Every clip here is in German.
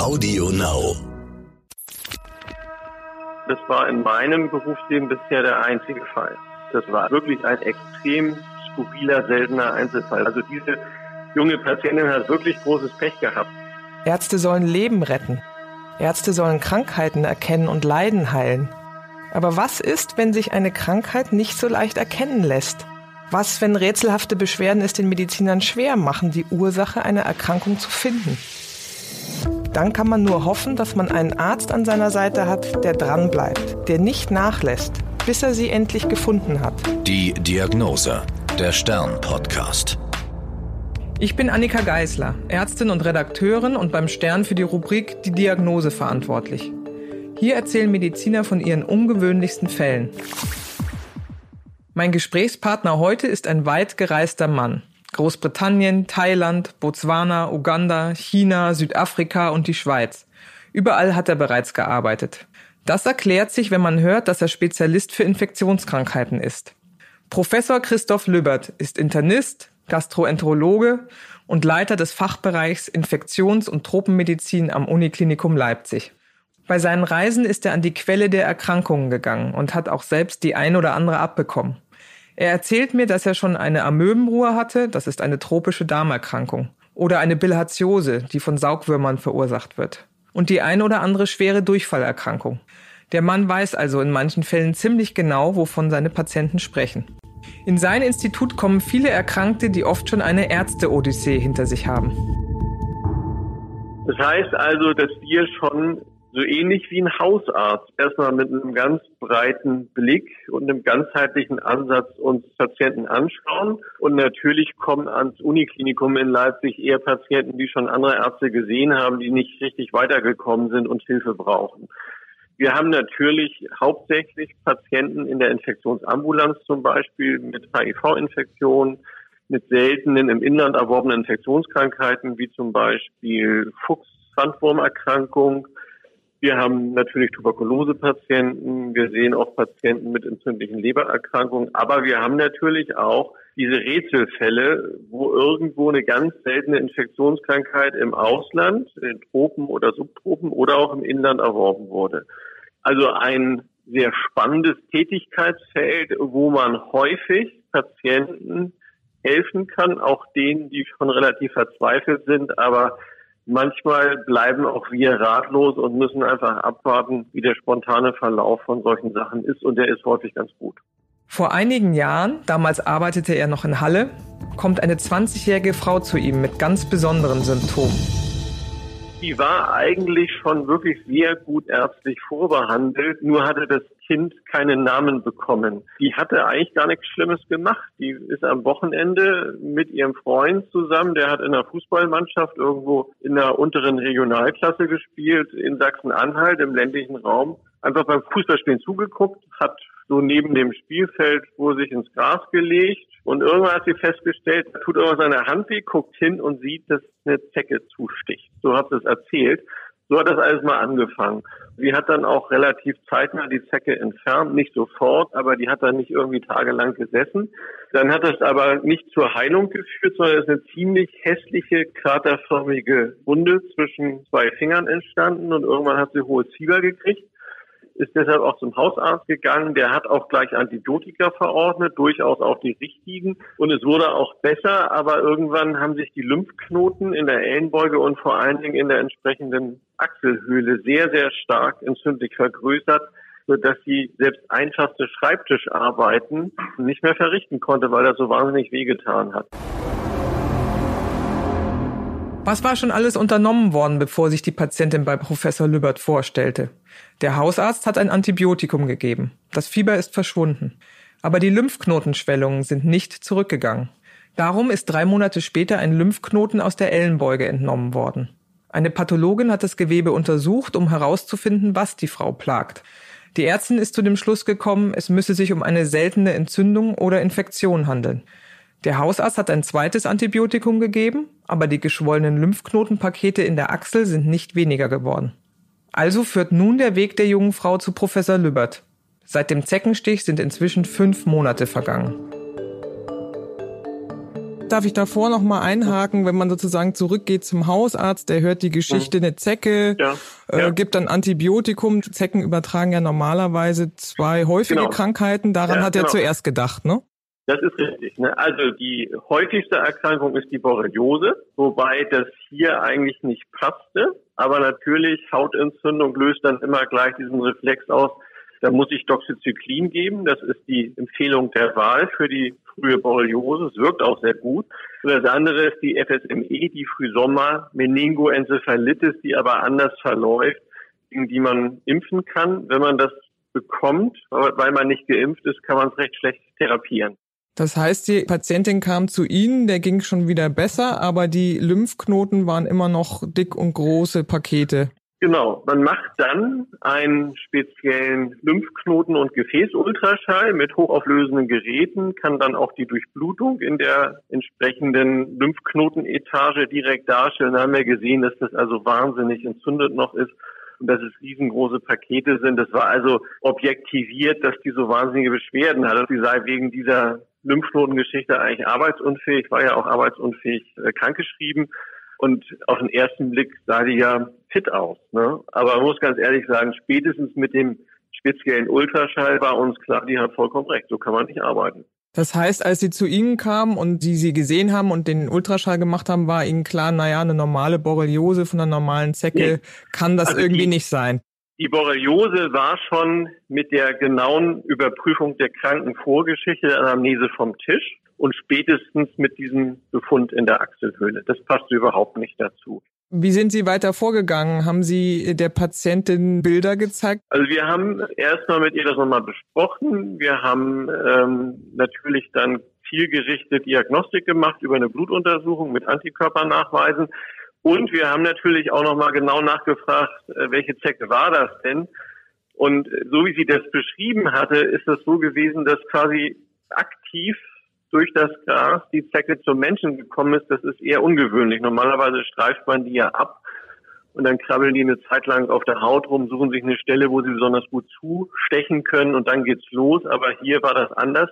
Audio Now. Das war in meinem Berufsleben bisher der einzige Fall. Das war wirklich ein extrem skurriler, seltener Einzelfall. Also diese junge Patientin hat wirklich großes Pech gehabt. Ärzte sollen Leben retten. Ärzte sollen Krankheiten erkennen und Leiden heilen. Aber was ist, wenn sich eine Krankheit nicht so leicht erkennen lässt? Was, wenn rätselhafte Beschwerden es den Medizinern schwer machen, die Ursache einer Erkrankung zu finden? Dann kann man nur hoffen, dass man einen Arzt an seiner Seite hat, der dranbleibt, der nicht nachlässt, bis er sie endlich gefunden hat. Die Diagnose, der Stern-Podcast. Ich bin Annika Geisler, Ärztin und Redakteurin und beim Stern für die Rubrik Die Diagnose verantwortlich. Hier erzählen Mediziner von ihren ungewöhnlichsten Fällen. Mein Gesprächspartner heute ist ein weit gereister Mann. Großbritannien, Thailand, Botswana, Uganda, China, Südafrika und die Schweiz. Überall hat er bereits gearbeitet. Das erklärt sich, wenn man hört, dass er Spezialist für Infektionskrankheiten ist. Professor Christoph Lübbert ist Internist, Gastroenterologe und Leiter des Fachbereichs Infektions- und Tropenmedizin am Uniklinikum Leipzig. Bei seinen Reisen ist er an die Quelle der Erkrankungen gegangen und hat auch selbst die ein oder andere abbekommen. Er erzählt mir, dass er schon eine Amöbenruhe hatte, das ist eine tropische Darmerkrankung, oder eine Bilharziose, die von Saugwürmern verursacht wird, und die ein oder andere schwere Durchfallerkrankung. Der Mann weiß also in manchen Fällen ziemlich genau, wovon seine Patienten sprechen. In sein Institut kommen viele Erkrankte, die oft schon eine Ärzte-Odyssee hinter sich haben. Das heißt also, dass wir schon so ähnlich wie ein Hausarzt erstmal mit einem ganz breiten Blick und einem ganzheitlichen Ansatz uns Patienten anschauen. Und natürlich kommen ans Uniklinikum in Leipzig eher Patienten, die schon andere Ärzte gesehen haben, die nicht richtig weitergekommen sind und Hilfe brauchen. Wir haben natürlich hauptsächlich Patienten in der Infektionsambulanz zum Beispiel mit HIV-Infektionen, mit seltenen im Inland erworbenen Infektionskrankheiten wie zum Beispiel Fuchs-Sandwurmerkrankung, wir haben natürlich Tuberkulosepatienten, wir sehen auch Patienten mit entzündlichen Lebererkrankungen, aber wir haben natürlich auch diese Rätselfälle, wo irgendwo eine ganz seltene Infektionskrankheit im Ausland, in Tropen oder Subtropen oder auch im Inland erworben wurde. Also ein sehr spannendes Tätigkeitsfeld, wo man häufig Patienten helfen kann, auch denen, die schon relativ verzweifelt sind, aber Manchmal bleiben auch wir ratlos und müssen einfach abwarten, wie der spontane Verlauf von solchen Sachen ist und der ist häufig ganz gut. Vor einigen Jahren, damals arbeitete er noch in Halle, kommt eine 20-jährige Frau zu ihm mit ganz besonderen Symptomen die war eigentlich schon wirklich sehr gut ärztlich vorbehandelt, nur hatte das Kind keinen Namen bekommen. Die hatte eigentlich gar nichts Schlimmes gemacht. Die ist am Wochenende mit ihrem Freund zusammen, der hat in einer Fußballmannschaft irgendwo in der unteren Regionalklasse gespielt, in Sachsen-Anhalt, im ländlichen Raum, einfach beim Fußballspielen zugeguckt, hat so neben dem Spielfeld wo sich ins Gras gelegt und irgendwann hat sie festgestellt, tut irgendwas an der Hand weh, guckt hin und sieht, dass eine Zecke zusticht. So hat sie es erzählt. So hat das alles mal angefangen. Sie hat dann auch relativ zeitnah die Zecke entfernt, nicht sofort, aber die hat dann nicht irgendwie tagelang gesessen. Dann hat das aber nicht zur Heilung geführt, sondern es ist eine ziemlich hässliche, kraterförmige Wunde zwischen zwei Fingern entstanden und irgendwann hat sie hohes Fieber gekriegt ist deshalb auch zum Hausarzt gegangen. Der hat auch gleich Antibiotika verordnet, durchaus auch die richtigen. Und es wurde auch besser, aber irgendwann haben sich die Lymphknoten in der Ellenbeuge und vor allen Dingen in der entsprechenden Achselhöhle sehr, sehr stark entzündlich vergrößert sodass sie selbst einfachste Schreibtischarbeiten nicht mehr verrichten konnte, weil das so wahnsinnig wehgetan hat. Was war schon alles unternommen worden, bevor sich die Patientin bei Professor Lübbert vorstellte? Der Hausarzt hat ein Antibiotikum gegeben. Das Fieber ist verschwunden. Aber die Lymphknotenschwellungen sind nicht zurückgegangen. Darum ist drei Monate später ein Lymphknoten aus der Ellenbeuge entnommen worden. Eine Pathologin hat das Gewebe untersucht, um herauszufinden, was die Frau plagt. Die Ärztin ist zu dem Schluss gekommen, es müsse sich um eine seltene Entzündung oder Infektion handeln. Der Hausarzt hat ein zweites Antibiotikum gegeben, aber die geschwollenen Lymphknotenpakete in der Achsel sind nicht weniger geworden. Also führt nun der Weg der jungen Frau zu Professor Lübbert. Seit dem Zeckenstich sind inzwischen fünf Monate vergangen. Darf ich davor noch mal einhaken, wenn man sozusagen zurückgeht zum Hausarzt, der hört die Geschichte, eine Zecke, ja. Äh, ja. gibt dann Antibiotikum. Zecken übertragen ja normalerweise zwei häufige genau. Krankheiten. Daran ja, hat er genau. zuerst gedacht, ne? Das ist richtig. Ne? Also die häufigste Erkrankung ist die Borreliose, wobei das hier eigentlich nicht passte. Aber natürlich Hautentzündung löst dann immer gleich diesen Reflex aus. Da muss ich Doxycyclin geben. Das ist die Empfehlung der Wahl für die frühe Borreliose. Es wirkt auch sehr gut. Und das andere ist die FSME, die Frühsommer Meningoenzephalitis, die aber anders verläuft, gegen die man impfen kann. Wenn man das bekommt, weil man nicht geimpft ist, kann man es recht schlecht therapieren. Das heißt, die Patientin kam zu Ihnen, der ging schon wieder besser, aber die Lymphknoten waren immer noch dick und große Pakete. Genau, man macht dann einen speziellen Lymphknoten- und Gefäßultraschall mit hochauflösenden Geräten, kann dann auch die Durchblutung in der entsprechenden Lymphknotenetage direkt darstellen. Da haben wir gesehen, dass das also wahnsinnig entzündet noch ist und dass es riesengroße Pakete sind. Das war also objektiviert, dass die so wahnsinnige Beschwerden hat. Sie sei wegen dieser Lymphknotengeschichte eigentlich arbeitsunfähig, war ja auch arbeitsunfähig äh, krankgeschrieben. Und auf den ersten Blick sah die ja fit aus. Ne? Aber man muss ganz ehrlich sagen, spätestens mit dem speziellen Ultraschall war uns klar, die hat vollkommen recht, so kann man nicht arbeiten. Das heißt, als Sie zu Ihnen kamen und Sie sie gesehen haben und den Ultraschall gemacht haben, war Ihnen klar, naja, eine normale Borreliose von einer normalen Zecke nee. kann das also irgendwie die, nicht sein. Die Borreliose war schon mit der genauen Überprüfung der Krankenvorgeschichte der Anamnese vom Tisch und spätestens mit diesem Befund in der Achselhöhle. Das passte überhaupt nicht dazu. Wie sind Sie weiter vorgegangen? Haben Sie der Patientin Bilder gezeigt? Also wir haben erstmal mit ihr das nochmal besprochen. Wir haben ähm, natürlich dann zielgerichtet Diagnostik gemacht über eine Blutuntersuchung mit Antikörpernachweisen. Und wir haben natürlich auch nochmal genau nachgefragt, äh, welche Zecke war das denn? Und so wie sie das beschrieben hatte, ist es so gewesen, dass quasi aktiv durch das Gras die Zecke zum Menschen gekommen ist. Das ist eher ungewöhnlich. Normalerweise streift man die ja ab und dann krabbeln die eine Zeit lang auf der Haut rum, suchen sich eine Stelle, wo sie besonders gut zustechen können und dann geht's los. Aber hier war das anders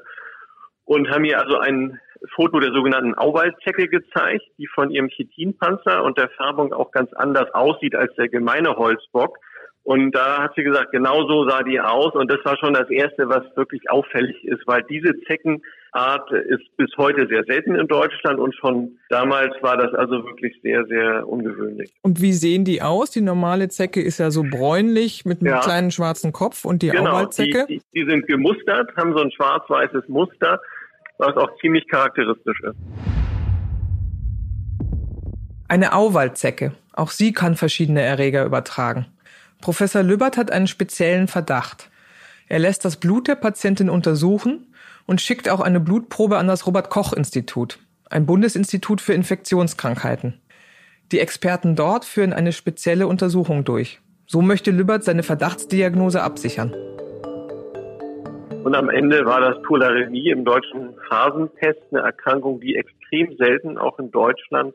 und haben ihr also ein Foto der sogenannten Auwaldzecke gezeigt, die von ihrem Chitinpanzer und der Färbung auch ganz anders aussieht als der gemeine Holzbock. Und da hat sie gesagt, genau so sah die aus. Und das war schon das Erste, was wirklich auffällig ist, weil diese Zeckenart ist bis heute sehr selten in Deutschland und schon damals war das also wirklich sehr, sehr ungewöhnlich. Und wie sehen die aus? Die normale Zecke ist ja so bräunlich mit einem ja. kleinen schwarzen Kopf und die genau, Auwaldzecke? Die, die, die sind gemustert, haben so ein schwarz-weißes Muster was auch ziemlich charakteristisch ist. Eine Auwaldzecke. Auch sie kann verschiedene Erreger übertragen. Professor Lübbert hat einen speziellen Verdacht. Er lässt das Blut der Patientin untersuchen und schickt auch eine Blutprobe an das Robert Koch Institut, ein Bundesinstitut für Infektionskrankheiten. Die Experten dort führen eine spezielle Untersuchung durch. So möchte Lübbert seine Verdachtsdiagnose absichern. Und am Ende war das Tularemie im deutschen Phasenpest eine Erkrankung, die extrem selten auch in Deutschland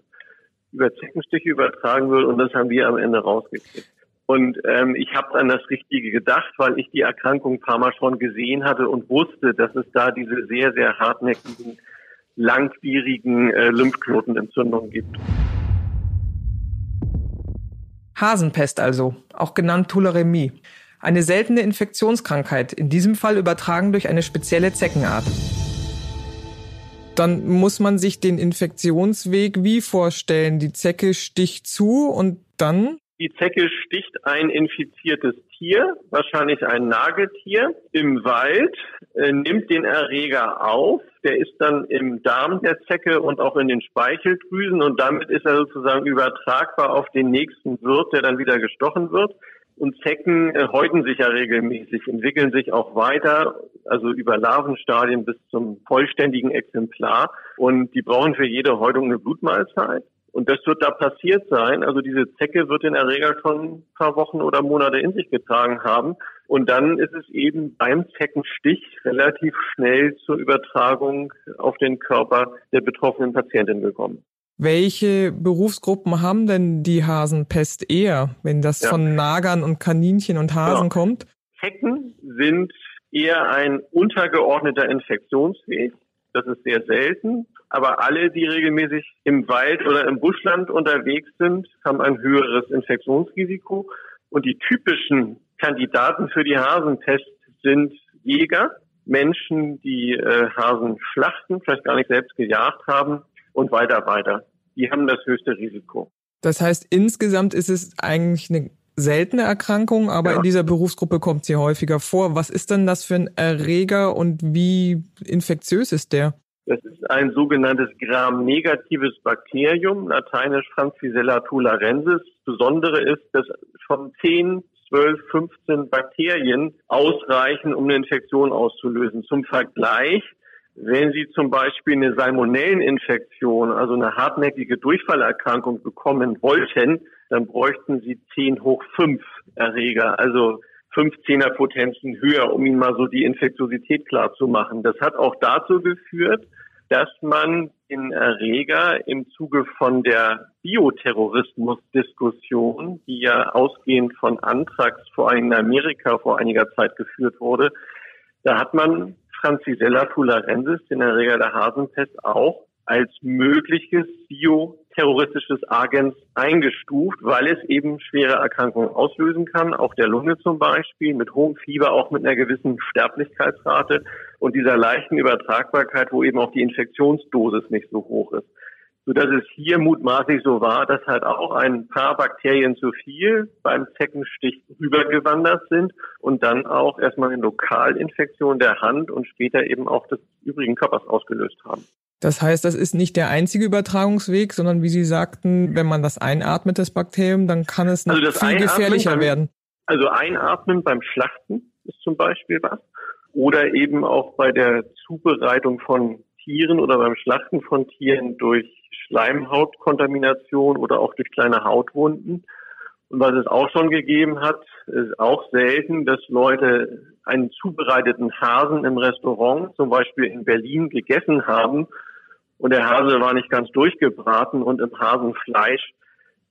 über Zeckenstiche übertragen wird. Und das haben wir am Ende rausgekriegt. Und ähm, ich habe an das Richtige gedacht, weil ich die Erkrankung ein paar Mal schon gesehen hatte und wusste, dass es da diese sehr, sehr hartnäckigen, langwierigen äh, Lymphknotenentzündungen gibt. Hasenpest also, auch genannt Tularemie. Eine seltene Infektionskrankheit, in diesem Fall übertragen durch eine spezielle Zeckenart. Dann muss man sich den Infektionsweg wie vorstellen? Die Zecke sticht zu und dann? Die Zecke sticht ein infiziertes Tier, wahrscheinlich ein Nagetier, im Wald, äh, nimmt den Erreger auf. Der ist dann im Darm der Zecke und auch in den Speicheldrüsen und damit ist er sozusagen übertragbar auf den nächsten Wirt, der dann wieder gestochen wird. Und Zecken äh, häuten sich ja regelmäßig, entwickeln sich auch weiter, also über Larvenstadien bis zum vollständigen Exemplar. Und die brauchen für jede Häutung eine Blutmahlzeit. Und das wird da passiert sein. Also diese Zecke wird den Erreger schon ein paar Wochen oder Monate in sich getragen haben. Und dann ist es eben beim Zeckenstich relativ schnell zur Übertragung auf den Körper der betroffenen Patientin gekommen. Welche Berufsgruppen haben denn die Hasenpest eher, wenn das ja. von Nagern und Kaninchen und Hasen ja. kommt? Zecken sind eher ein untergeordneter Infektionsweg. Das ist sehr selten. Aber alle, die regelmäßig im Wald oder im Buschland unterwegs sind, haben ein höheres Infektionsrisiko. Und die typischen Kandidaten für die Hasentests sind Jäger, Menschen, die äh, Hasen schlachten, vielleicht gar nicht selbst gejagt haben und weiter weiter. Die haben das höchste Risiko. Das heißt, insgesamt ist es eigentlich eine seltene Erkrankung, aber ja. in dieser Berufsgruppe kommt sie häufiger vor. Was ist denn das für ein Erreger und wie infektiös ist der? Das ist ein sogenanntes Gram-negatives Bakterium, lateinisch Francisella tularensis. Das Besondere ist, dass von 10, 12, 15 Bakterien ausreichen, um eine Infektion auszulösen. Zum Vergleich, wenn Sie zum Beispiel eine Salmonelleninfektion, also eine hartnäckige Durchfallerkrankung bekommen wollten, dann bräuchten Sie 10 hoch 5 Erreger, also 15er Potenzen höher, um Ihnen mal so die Infektiosität klar zu machen. Das hat auch dazu geführt, dass man den Erreger im Zuge von der Bioterrorismus-Diskussion, die ja ausgehend von Antrax vor allem in Amerika vor einiger Zeit geführt wurde, da hat man Francisella tularensis, den Erreger der Hasenpest, auch als mögliches bioterroristisches Agens eingestuft, weil es eben schwere Erkrankungen auslösen kann, auch der Lunge zum Beispiel, mit hohem Fieber, auch mit einer gewissen Sterblichkeitsrate und dieser leichten Übertragbarkeit, wo eben auch die Infektionsdosis nicht so hoch ist. Sodass es hier mutmaßlich so war, dass halt auch ein paar Bakterien zu viel beim Zeckenstich rübergewandert sind und dann auch erstmal eine Lokalinfektion der Hand und später eben auch des übrigen Körpers ausgelöst haben. Das heißt, das ist nicht der einzige Übertragungsweg, sondern wie Sie sagten, wenn man das einatmet, das Bakterium, dann kann es noch also viel gefährlicher beim, werden. Also einatmen beim Schlachten ist zum Beispiel was. Oder eben auch bei der Zubereitung von Tieren oder beim Schlachten von Tieren durch Schleimhautkontamination oder auch durch kleine Hautwunden. Und was es auch schon gegeben hat, ist auch selten, dass Leute einen zubereiteten Hasen im Restaurant, zum Beispiel in Berlin, gegessen haben und der Hase war nicht ganz durchgebraten und im Hasenfleisch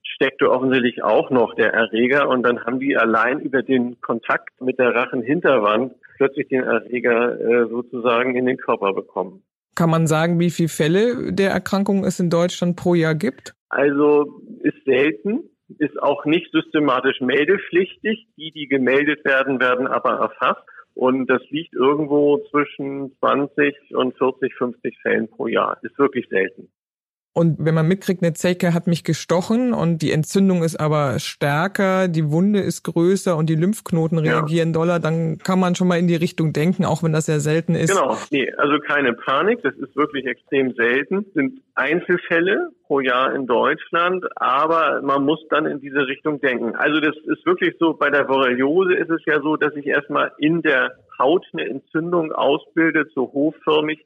steckte offensichtlich auch noch der Erreger und dann haben die allein über den Kontakt mit der Rachenhinterwand plötzlich den Erreger äh, sozusagen in den Körper bekommen. Kann man sagen, wie viele Fälle der Erkrankung es in Deutschland pro Jahr gibt? Also ist selten, ist auch nicht systematisch meldepflichtig. Die, die gemeldet werden, werden aber erfasst. Und das liegt irgendwo zwischen 20 und 40, 50 Fällen pro Jahr. Ist wirklich selten. Und wenn man mitkriegt, eine Zecke hat mich gestochen und die Entzündung ist aber stärker, die Wunde ist größer und die Lymphknoten reagieren ja. doller, dann kann man schon mal in die Richtung denken, auch wenn das sehr selten ist. Genau, nee, also keine Panik, das ist wirklich extrem selten. Das sind Einzelfälle pro Jahr in Deutschland, aber man muss dann in diese Richtung denken. Also das ist wirklich so, bei der Borreliose ist es ja so, dass sich erstmal in der Haut eine Entzündung ausbildet, so hochförmig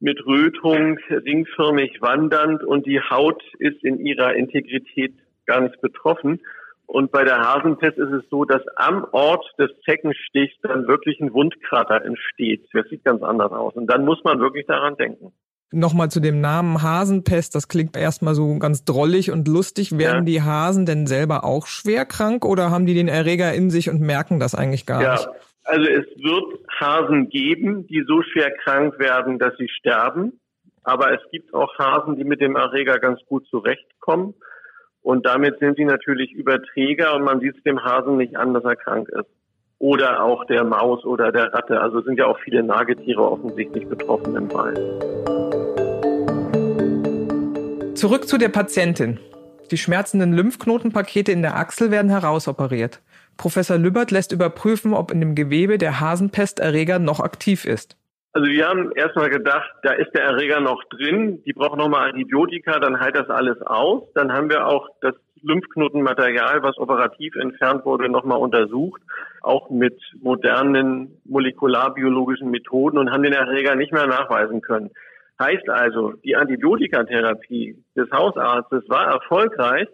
mit Rötung ringförmig wandernd und die Haut ist in ihrer Integrität gar nicht betroffen. Und bei der Hasenpest ist es so, dass am Ort des Zeckenstichs dann wirklich ein Wundkrater entsteht. Das sieht ganz anders aus. Und dann muss man wirklich daran denken. Nochmal zu dem Namen Hasenpest. Das klingt erstmal so ganz drollig und lustig. Werden ja. die Hasen denn selber auch schwer krank oder haben die den Erreger in sich und merken das eigentlich gar ja. nicht? Also es wird Hasen geben, die so schwer krank werden, dass sie sterben. Aber es gibt auch Hasen, die mit dem Erreger ganz gut zurechtkommen. Und damit sind sie natürlich Überträger und man sieht es dem Hasen nicht an, dass er krank ist. Oder auch der Maus oder der Ratte. Also sind ja auch viele Nagetiere offensichtlich betroffen im Wald. Zurück zu der Patientin. Die schmerzenden Lymphknotenpakete in der Achsel werden herausoperiert. Professor Lübbert lässt überprüfen, ob in dem Gewebe der Hasenpesterreger noch aktiv ist. Also wir haben erstmal gedacht, da ist der Erreger noch drin, die brauchen nochmal Antibiotika, dann heilt das alles aus. Dann haben wir auch das Lymphknotenmaterial, was operativ entfernt wurde, nochmal untersucht, auch mit modernen molekularbiologischen Methoden und haben den Erreger nicht mehr nachweisen können. Heißt also, die Antibiotikatherapie des Hausarztes war erfolgreich,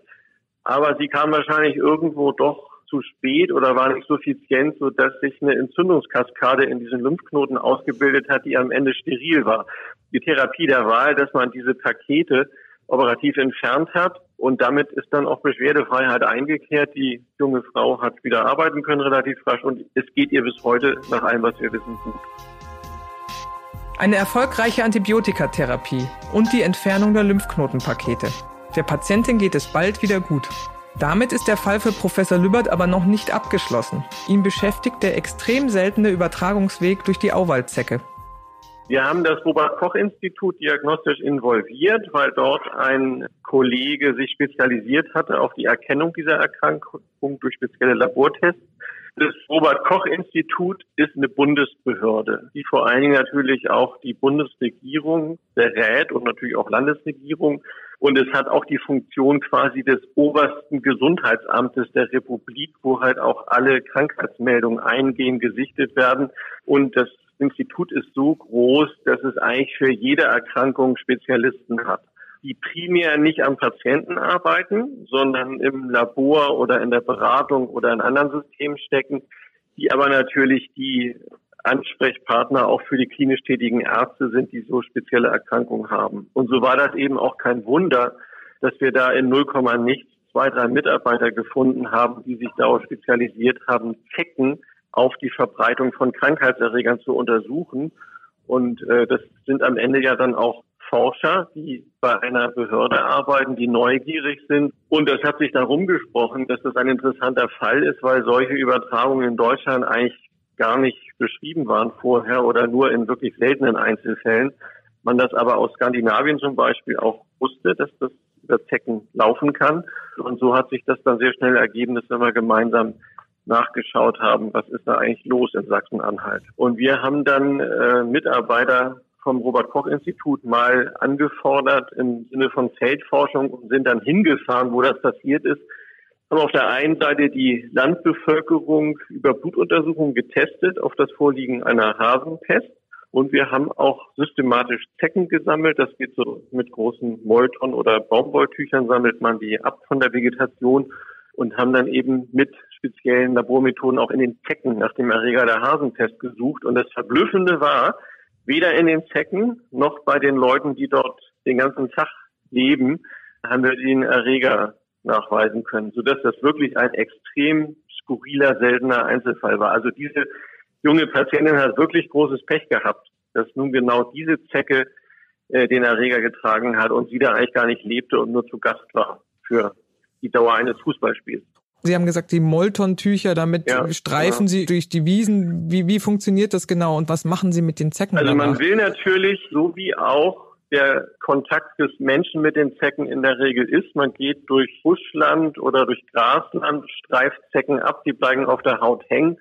aber sie kam wahrscheinlich irgendwo doch zu spät oder war nicht suffizient, so dass sich eine Entzündungskaskade in diesen Lymphknoten ausgebildet hat, die am Ende steril war. Die Therapie der Wahl, dass man diese Pakete operativ entfernt hat und damit ist dann auch Beschwerdefreiheit eingekehrt. Die junge Frau hat wieder arbeiten können relativ rasch und es geht ihr bis heute nach allem, was wir wissen, gut. Eine erfolgreiche Antibiotikatherapie und die Entfernung der Lymphknotenpakete. Der Patientin geht es bald wieder gut. Damit ist der Fall für Professor Lübbert aber noch nicht abgeschlossen. Ihn beschäftigt der extrem seltene Übertragungsweg durch die Auwaldzecke. Wir haben das Robert-Koch-Institut diagnostisch involviert, weil dort ein Kollege sich spezialisiert hatte auf die Erkennung dieser Erkrankung durch spezielle Labortests. Das Robert-Koch-Institut ist eine Bundesbehörde, die vor allen Dingen natürlich auch die Bundesregierung berät und natürlich auch Landesregierung. Und es hat auch die Funktion quasi des obersten Gesundheitsamtes der Republik, wo halt auch alle Krankheitsmeldungen eingehen, gesichtet werden. Und das Institut ist so groß, dass es eigentlich für jede Erkrankung Spezialisten hat, die primär nicht am Patienten arbeiten, sondern im Labor oder in der Beratung oder in anderen Systemen stecken, die aber natürlich die Ansprechpartner auch für die klinisch tätigen Ärzte sind, die so spezielle Erkrankungen haben. Und so war das eben auch kein Wunder, dass wir da in 0, nichts zwei, drei Mitarbeiter gefunden haben, die sich darauf spezialisiert haben, Zecken auf die Verbreitung von Krankheitserregern zu untersuchen. Und äh, das sind am Ende ja dann auch Forscher, die bei einer Behörde arbeiten, die neugierig sind. Und das hat sich darum gesprochen, dass das ein interessanter Fall ist, weil solche Übertragungen in Deutschland eigentlich gar nicht beschrieben waren vorher oder nur in wirklich seltenen Einzelfällen. Man das aber aus Skandinavien zum Beispiel auch wusste, dass das über Zecken laufen kann. Und so hat sich das dann sehr schnell ergeben, dass wir gemeinsam nachgeschaut haben, was ist da eigentlich los in Sachsen-Anhalt. Und wir haben dann äh, Mitarbeiter vom Robert-Koch-Institut mal angefordert im Sinne von Feldforschung und sind dann hingefahren, wo das passiert ist. Haben auf der einen Seite die Landbevölkerung über Blutuntersuchungen getestet auf das Vorliegen einer Hasentest. Und wir haben auch systematisch Zecken gesammelt. Das geht so mit großen Molton oder Baumwolltüchern sammelt man die ab von der Vegetation und haben dann eben mit speziellen Labormethoden auch in den Zecken nach dem Erreger der Hasentest gesucht. Und das Verblüffende war, weder in den Zecken noch bei den Leuten, die dort den ganzen Tag leben, haben wir den Erreger nachweisen können, sodass das wirklich ein extrem skurriler, seltener Einzelfall war. Also diese junge Patientin hat wirklich großes Pech gehabt, dass nun genau diese Zecke äh, den Erreger getragen hat und sie da eigentlich gar nicht lebte und nur zu Gast war für die Dauer eines Fußballspiels. Sie haben gesagt, die Molton-Tücher, damit ja, streifen ja. Sie durch die Wiesen. Wie, wie funktioniert das genau und was machen Sie mit den Zecken? Also danach? man will natürlich, so wie auch der Kontakt des Menschen mit den Zecken in der Regel ist, man geht durch Buschland oder durch Grasland, streift Zecken ab, die bleiben auf der Haut hängen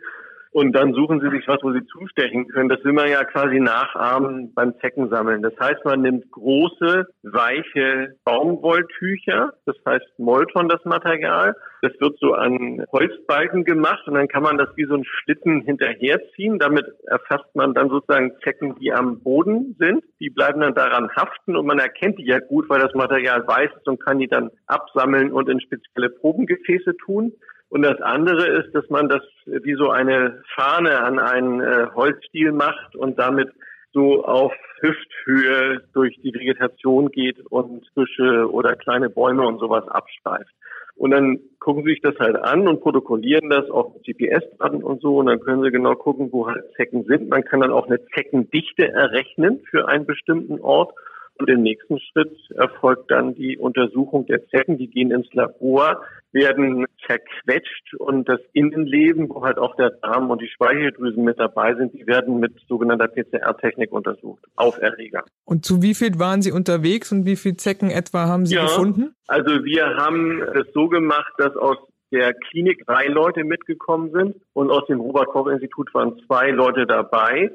und dann suchen sie sich was, wo sie zustechen können. Das will man ja quasi nachahmen beim Zeckensammeln. Das heißt, man nimmt große, weiche Baumwolltücher, das heißt Molton das Material. Das wird so an Holzbalken gemacht und dann kann man das wie so ein Schlitten hinterherziehen. Damit erfasst man dann sozusagen Zecken, die am Boden sind. Die bleiben dann daran haften und man erkennt die ja gut, weil das Material weiß ist und kann die dann absammeln und in spezielle Probengefäße tun. Und das andere ist, dass man das wie so eine Fahne an einen äh, Holzstiel macht und damit so auf Hüfthöhe durch die Vegetation geht und Büsche oder kleine Bäume und sowas abstreift. Und dann gucken sie sich das halt an und protokollieren das auf GPS-Daten und so. Und dann können sie genau gucken, wo halt Zecken sind. Man kann dann auch eine Zeckendichte errechnen für einen bestimmten Ort. Und im nächsten Schritt erfolgt dann die Untersuchung der Zecken. Die gehen ins Labor, werden zerquetscht und das Innenleben, wo halt auch der Darm und die Speicheldrüsen mit dabei sind, die werden mit sogenannter PCR-Technik untersucht auf Erreger. Und zu wie viel waren Sie unterwegs und wie viele Zecken etwa haben Sie ja, gefunden? Also wir haben es so gemacht, dass aus der Klinik drei Leute mitgekommen sind und aus dem Robert-Koch-Institut waren zwei Leute dabei.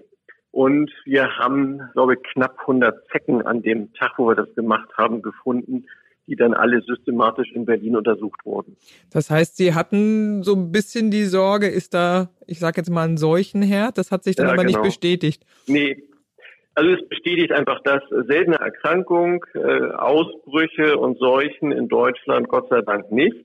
Und wir haben, glaube ich, knapp 100 Zecken an dem Tag, wo wir das gemacht haben, gefunden, die dann alle systematisch in Berlin untersucht wurden. Das heißt, Sie hatten so ein bisschen die Sorge, ist da, ich sage jetzt mal, ein Seuchenherd? Das hat sich dann ja, aber genau. nicht bestätigt. Nee. Also es bestätigt einfach, dass seltene Erkrankung, äh, Ausbrüche und Seuchen in Deutschland Gott sei Dank nicht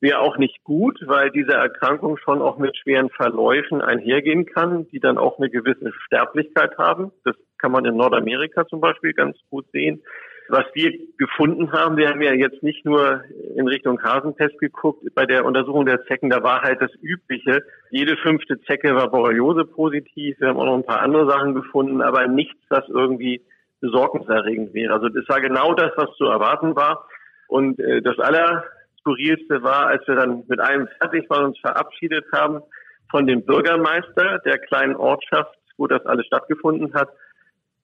wäre auch nicht gut, weil diese Erkrankung schon auch mit schweren Verläufen einhergehen kann, die dann auch eine gewisse Sterblichkeit haben. Das kann man in Nordamerika zum Beispiel ganz gut sehen. Was wir gefunden haben, wir haben ja jetzt nicht nur in Richtung Hasentest geguckt, bei der Untersuchung der Zecken, da war halt das Übliche. Jede fünfte Zecke war Borreliose positiv. Wir haben auch noch ein paar andere Sachen gefunden, aber nichts, das irgendwie besorgniserregend wäre. Also das war genau das, was zu erwarten war. Und äh, das Allerskurrilste war, als wir dann mit allem fertig waren uns verabschiedet haben von dem Bürgermeister der kleinen Ortschaft, wo das alles stattgefunden hat,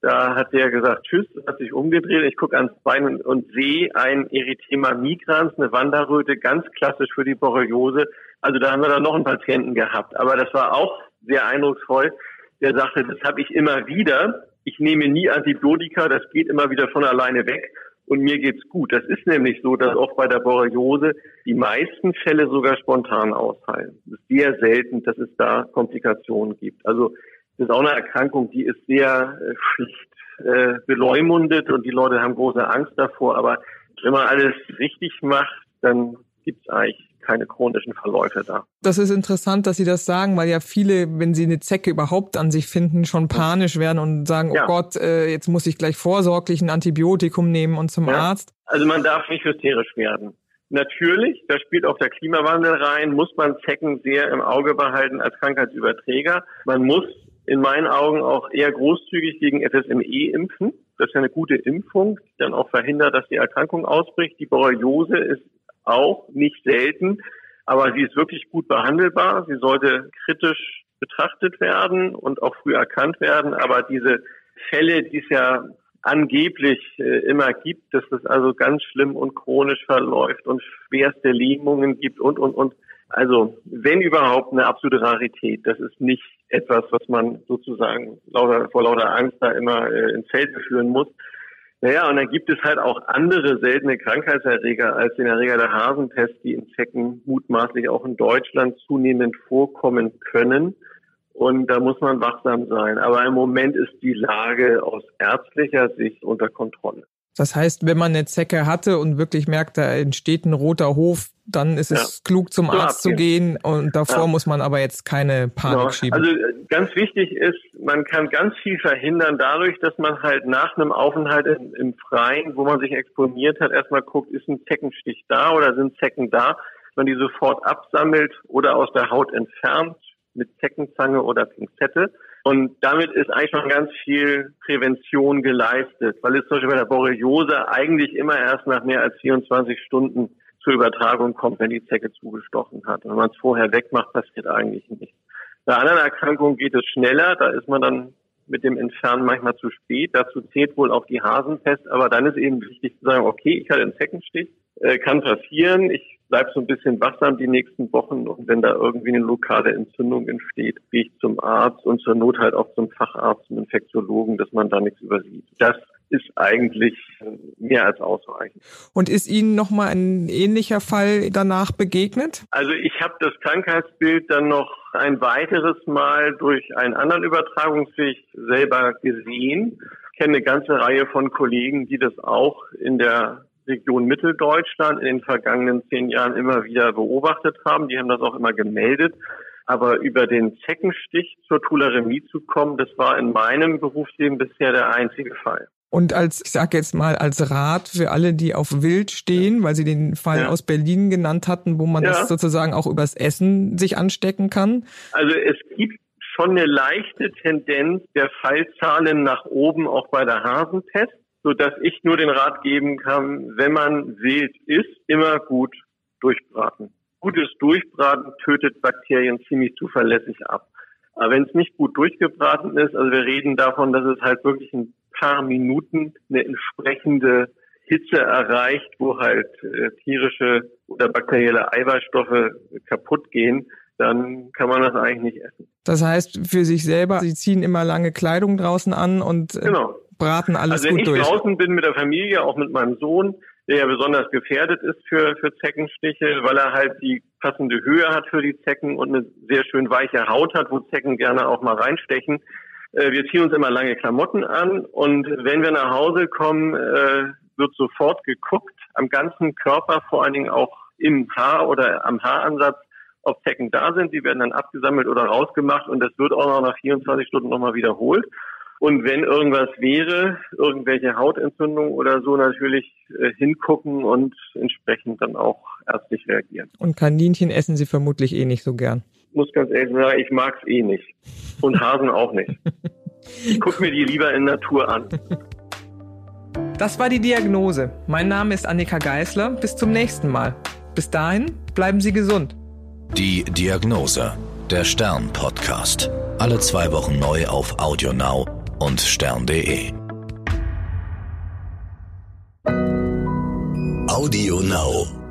da hat der gesagt, tschüss, hat sich umgedreht. Ich gucke ans Bein und, und sehe ein Erythema migrans, eine Wanderröte, ganz klassisch für die Borreliose. Also da haben wir dann noch einen Patienten gehabt. Aber das war auch sehr eindrucksvoll. Der sagte, das habe ich immer wieder. Ich nehme nie Antibiotika, das geht immer wieder von alleine weg und mir geht's gut. Das ist nämlich so, dass auch bei der Borreliose die meisten Fälle sogar spontan ausfallen. Es ist sehr selten, dass es da Komplikationen gibt. Also das ist auch eine Erkrankung, die ist sehr äh, schlicht äh, beleumundet und die Leute haben große Angst davor. Aber wenn man alles richtig macht, dann gibt es eigentlich keine chronischen Verläufe da. Das ist interessant, dass Sie das sagen, weil ja viele, wenn sie eine Zecke überhaupt an sich finden, schon panisch werden und sagen, oh ja. Gott, äh, jetzt muss ich gleich vorsorglich ein Antibiotikum nehmen und zum ja. Arzt. Also man darf nicht hysterisch werden. Natürlich, da spielt auch der Klimawandel rein, muss man Zecken sehr im Auge behalten als Krankheitsüberträger. Man muss in meinen Augen auch eher großzügig gegen FSME impfen. Das ist ja eine gute Impfung, die dann auch verhindert, dass die Erkrankung ausbricht. Die Borreliose ist auch nicht selten, aber sie ist wirklich gut behandelbar. Sie sollte kritisch betrachtet werden und auch früh erkannt werden. Aber diese Fälle, die es ja angeblich äh, immer gibt, dass es also ganz schlimm und chronisch verläuft und schwerste Lähmungen gibt und, und, und. Also, wenn überhaupt eine absolute Rarität. Das ist nicht etwas, was man sozusagen lauter, vor lauter Angst da immer äh, ins Feld führen muss. Naja, und dann gibt es halt auch andere seltene Krankheitserreger als den Erreger der Hasentest, die in Zecken mutmaßlich auch in Deutschland zunehmend vorkommen können. Und da muss man wachsam sein. Aber im Moment ist die Lage aus ärztlicher Sicht unter Kontrolle. Das heißt, wenn man eine Zecke hatte und wirklich merkt, da entsteht ein roter Hof, dann ist es ja. klug, zum Arzt zu gehen. Und davor ja. muss man aber jetzt keine Panik genau. schieben. Also äh, ganz wichtig ist, man kann ganz viel verhindern dadurch, dass man halt nach einem Aufenthalt im, im Freien, wo man sich exponiert hat, erstmal guckt, ist ein Zeckenstich da oder sind Zecken da, man die sofort absammelt oder aus der Haut entfernt mit Zeckenzange oder Pinzette und damit ist eigentlich schon ganz viel Prävention geleistet, weil es zum Beispiel bei der Borreliose eigentlich immer erst nach mehr als 24 Stunden zur Übertragung kommt, wenn die Zecke zugestochen hat. Wenn man es vorher wegmacht, passiert eigentlich nichts. Bei anderen Erkrankungen geht es schneller, da ist man dann mit dem Entfernen manchmal zu spät. Dazu zählt wohl auch die Hasenpest, aber dann ist eben wichtig zu sagen, okay, ich hatte einen Zeckenstich, äh, kann passieren. Ich bleibe so ein bisschen wachsam die nächsten Wochen und wenn da irgendwie eine lokale Entzündung entsteht, gehe ich zum Arzt und zur Not halt auch zum Facharzt, zum Infektiologen, dass man da nichts übersieht. Das ist eigentlich mehr als ausreichend. Und ist Ihnen nochmal ein ähnlicher Fall danach begegnet? Also ich habe das Krankheitsbild dann noch ein weiteres Mal durch einen anderen Übertragungsweg selber gesehen. Ich kenne eine ganze Reihe von Kollegen, die das auch in der Region Mitteldeutschland in den vergangenen zehn Jahren immer wieder beobachtet haben. Die haben das auch immer gemeldet. Aber über den Zeckenstich zur Tularemie zu kommen, das war in meinem Berufsleben bisher der einzige Fall. Und als, ich sage jetzt mal, als Rat für alle, die auf Wild stehen, weil Sie den Fall ja. aus Berlin genannt hatten, wo man ja. das sozusagen auch übers Essen sich anstecken kann? Also es gibt schon eine leichte Tendenz der Fallzahlen nach oben auch bei der Hasentest so dass ich nur den Rat geben kann, wenn man wild isst, immer gut durchbraten. Gutes Durchbraten tötet Bakterien ziemlich zuverlässig ab. Aber wenn es nicht gut durchgebraten ist, also wir reden davon, dass es halt wirklich ein paar Minuten eine entsprechende Hitze erreicht, wo halt äh, tierische oder bakterielle Eiweißstoffe kaputt gehen, dann kann man das eigentlich nicht essen. Das heißt, für sich selber, Sie ziehen immer lange Kleidung draußen an und äh, genau braten alles also gut durch. wenn ich draußen bin mit der Familie, auch mit meinem Sohn, der ja besonders gefährdet ist für, für Zeckenstiche, weil er halt die passende Höhe hat für die Zecken und eine sehr schön weiche Haut hat, wo Zecken gerne auch mal reinstechen. Äh, wir ziehen uns immer lange Klamotten an und wenn wir nach Hause kommen, äh, wird sofort geguckt, am ganzen Körper, vor allen Dingen auch im Haar oder am Haaransatz, ob Zecken da sind. Die werden dann abgesammelt oder rausgemacht und das wird auch noch nach 24 Stunden nochmal wiederholt. Und wenn irgendwas wäre, irgendwelche Hautentzündungen oder so, natürlich äh, hingucken und entsprechend dann auch ärztlich reagieren. Und Kaninchen essen Sie vermutlich eh nicht so gern. Ich muss ganz ehrlich sagen, ich mag's eh nicht. Und Hasen auch nicht. Ich guck mir die lieber in Natur an. Das war die Diagnose. Mein Name ist Annika Geisler. Bis zum nächsten Mal. Bis dahin bleiben Sie gesund. Die Diagnose. Der Stern-Podcast. Alle zwei Wochen neu auf AudioNow und stern.de. Audio Now.